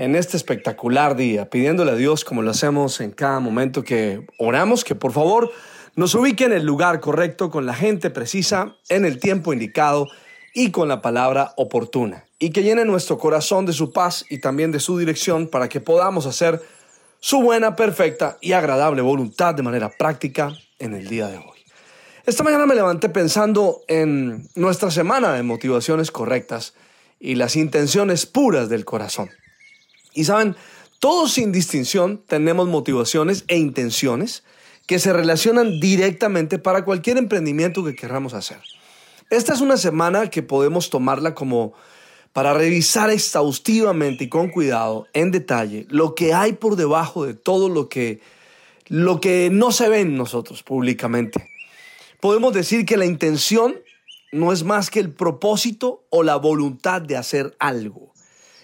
en este espectacular día, pidiéndole a Dios, como lo hacemos en cada momento que oramos, que por favor nos ubique en el lugar correcto, con la gente precisa, en el tiempo indicado y con la palabra oportuna. Y que llene nuestro corazón de su paz y también de su dirección para que podamos hacer su buena, perfecta y agradable voluntad de manera práctica en el día de hoy. Esta mañana me levanté pensando en nuestra semana de motivaciones correctas y las intenciones puras del corazón. Y saben, todos sin distinción tenemos motivaciones e intenciones que se relacionan directamente para cualquier emprendimiento que queramos hacer. Esta es una semana que podemos tomarla como para revisar exhaustivamente y con cuidado, en detalle, lo que hay por debajo de todo lo que, lo que no se ve en nosotros públicamente. Podemos decir que la intención no es más que el propósito o la voluntad de hacer algo.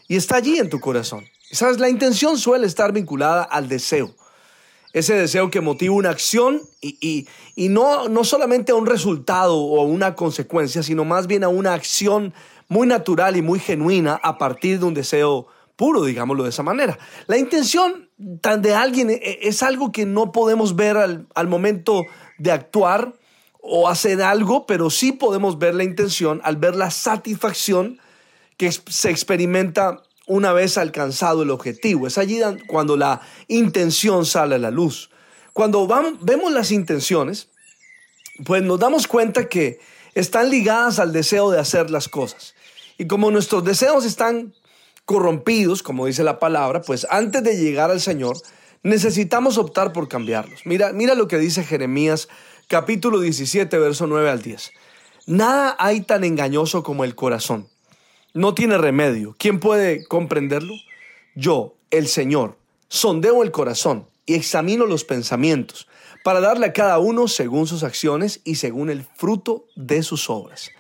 Y está allí en tu corazón. Sabes, la intención suele estar vinculada al deseo. Ese deseo que motiva una acción y, no, no solamente a un resultado o a una consecuencia, sino más bien a una acción muy natural y muy genuina a partir de un deseo puro, digámoslo de esa manera. La intención de alguien e, e, es algo que no podemos ver al, al momento de actuar o hacer algo, pero sí podemos ver la intención al ver la satisfacción que se experimenta una vez alcanzado el objetivo. Es allí cuando la intención sale a la luz. Cuando vemos las intenciones, pues nos damos cuenta que están ligadas al deseo de hacer las cosas. Y como nuestros deseos están corrompidos, como dice la palabra, pues antes de llegar al Señor, necesitamos optar por cambiarlos. Mira, mira lo que dice Jeremías capítulo 17, verso 9 al 10. Nada hay tan engañoso como el corazón no tiene remedio. ¿Quién puede comprenderlo? Yo, el Señor, sondeo el corazón y examino los pensamientos para darle a cada uno según sus acciones y según el fruto de sus obras.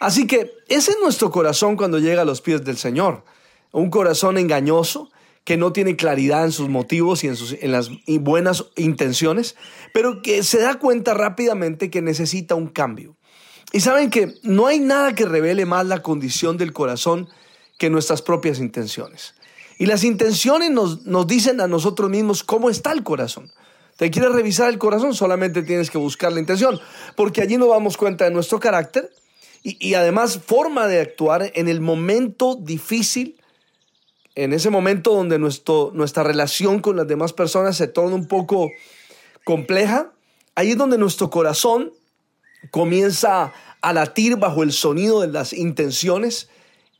Así que ese es nuestro corazón cuando llega a los pies del Señor. Un corazón engañoso que no tiene claridad en sus motivos y en, sus, en las buenas intenciones, pero que se da cuenta rápidamente que necesita un cambio. Y saben que no hay nada que revele más la condición del corazón que nuestras propias intenciones. Y las intenciones nos, nos dicen a nosotros mismos cómo está el corazón. ¿Te quieres revisar el corazón? Solamente tienes que buscar la intención, porque allí nos damos cuenta de nuestro carácter y, y además forma de actuar en el momento difícil, en ese momento donde nuestro, nuestra relación con las demás personas se torna un poco compleja. Ahí es donde nuestro corazón comienza a latir bajo el sonido de las intenciones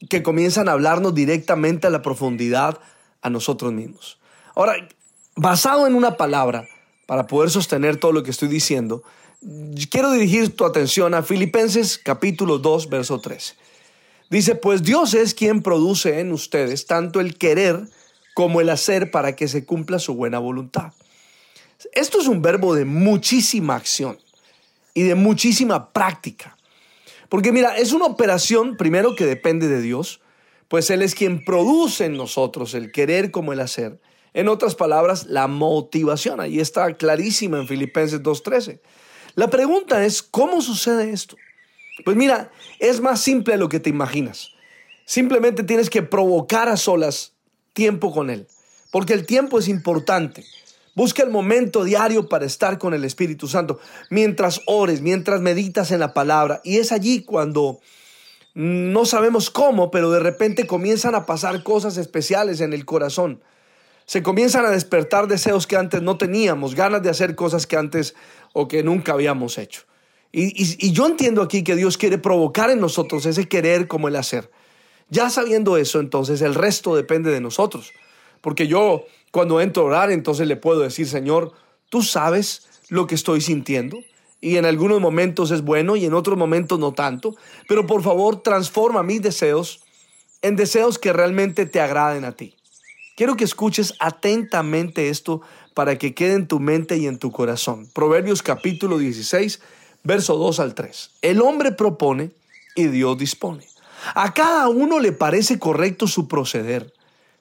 que comienzan a hablarnos directamente a la profundidad a nosotros mismos. Ahora, basado en una palabra, para poder sostener todo lo que estoy diciendo, quiero dirigir tu atención a Filipenses capítulo 2, verso 13. Dice, pues Dios es quien produce en ustedes tanto el querer como el hacer para que se cumpla su buena voluntad. Esto es un verbo de muchísima acción y de muchísima práctica. Porque mira, es una operación primero que depende de Dios, pues Él es quien produce en nosotros el querer como el hacer. En otras palabras, la motivación. Ahí está clarísima en Filipenses 2.13. La pregunta es, ¿cómo sucede esto? Pues mira, es más simple de lo que te imaginas. Simplemente tienes que provocar a solas tiempo con Él, porque el tiempo es importante. Busca el momento diario para estar con el Espíritu Santo, mientras ores, mientras meditas en la palabra. Y es allí cuando no sabemos cómo, pero de repente comienzan a pasar cosas especiales en el corazón. Se comienzan a despertar deseos que antes no teníamos, ganas de hacer cosas que antes o que nunca habíamos hecho. Y, yo entiendo aquí que Dios quiere provocar en nosotros ese querer como el hacer. Ya sabiendo eso, entonces el resto depende de nosotros. Porque yo cuando entro a orar, entonces le puedo decir, Señor, tú sabes lo que estoy sintiendo. Y en algunos momentos es bueno y en otros momentos no tanto. Pero por favor, transforma mis deseos en deseos que realmente te agraden a ti. Quiero que escuches atentamente esto para que quede en tu mente y en tu corazón. Proverbios capítulo 16, verso 2 al 3. El hombre propone y Dios dispone. A cada uno le parece correcto su proceder,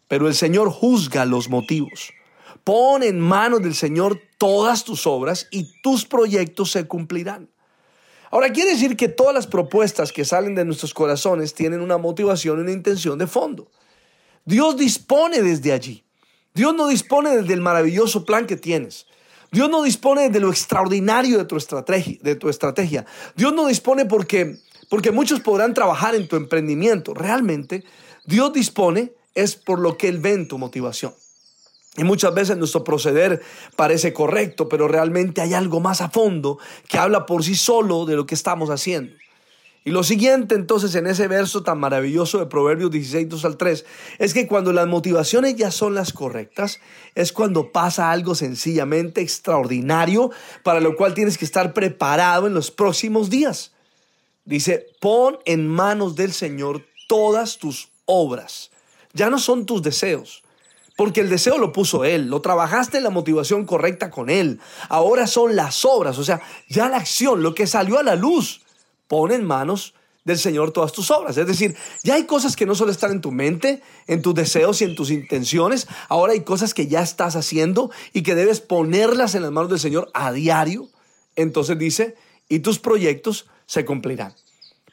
pero el Señor juzga los motivos. Pon en manos del Señor todas tus obras y tus proyectos se cumplirán. Ahora, quiere decir que todas las propuestas que salen de nuestros corazones tienen una motivación y una intención de fondo. Dios dispone desde allí. Dios no dispone desde el maravilloso plan que tienes. Dios no dispone de lo extraordinario de tu estrategia. De tu estrategia. Dios no dispone porque, porque muchos podrán trabajar en tu emprendimiento. Realmente, Dios dispone es por lo que Él ve tu motivación. Y muchas veces nuestro proceder parece correcto, pero realmente hay algo más a fondo que habla por sí solo de lo que estamos haciendo. Y lo siguiente entonces en ese verso tan maravilloso de Proverbios 16, 2 al 3, es que cuando las motivaciones ya son las correctas, es cuando pasa algo sencillamente extraordinario para lo cual tienes que estar preparado en los próximos días. Dice, pon en manos del Señor todas tus obras. Ya no son tus deseos, porque el deseo lo puso Él, lo trabajaste en la motivación correcta con Él. Ahora son las obras, o sea, ya la acción, lo que salió a la luz pon en manos del Señor todas tus obras. Es decir, ya hay cosas que no solo están en tu mente, en tus deseos y en tus intenciones, ahora hay cosas que ya estás haciendo y que debes ponerlas en las manos del Señor a diario. Entonces dice, y tus proyectos se cumplirán.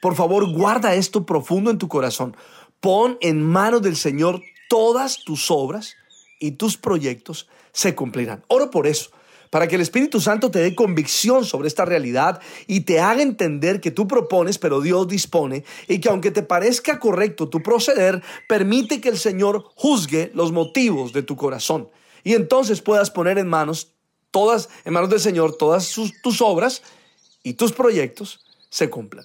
Por favor, guarda esto profundo en tu corazón. Pon en manos del Señor todas tus obras y tus proyectos se cumplirán. Oro por eso para que el Espíritu Santo te dé convicción sobre esta realidad y te haga entender que tú propones, pero Dios dispone, y que aunque te parezca correcto tu proceder, permite que el Señor juzgue los motivos de tu corazón. Y entonces puedas poner en manos todas, en manos del Señor, todas tus obras y tus proyectos se cumplan.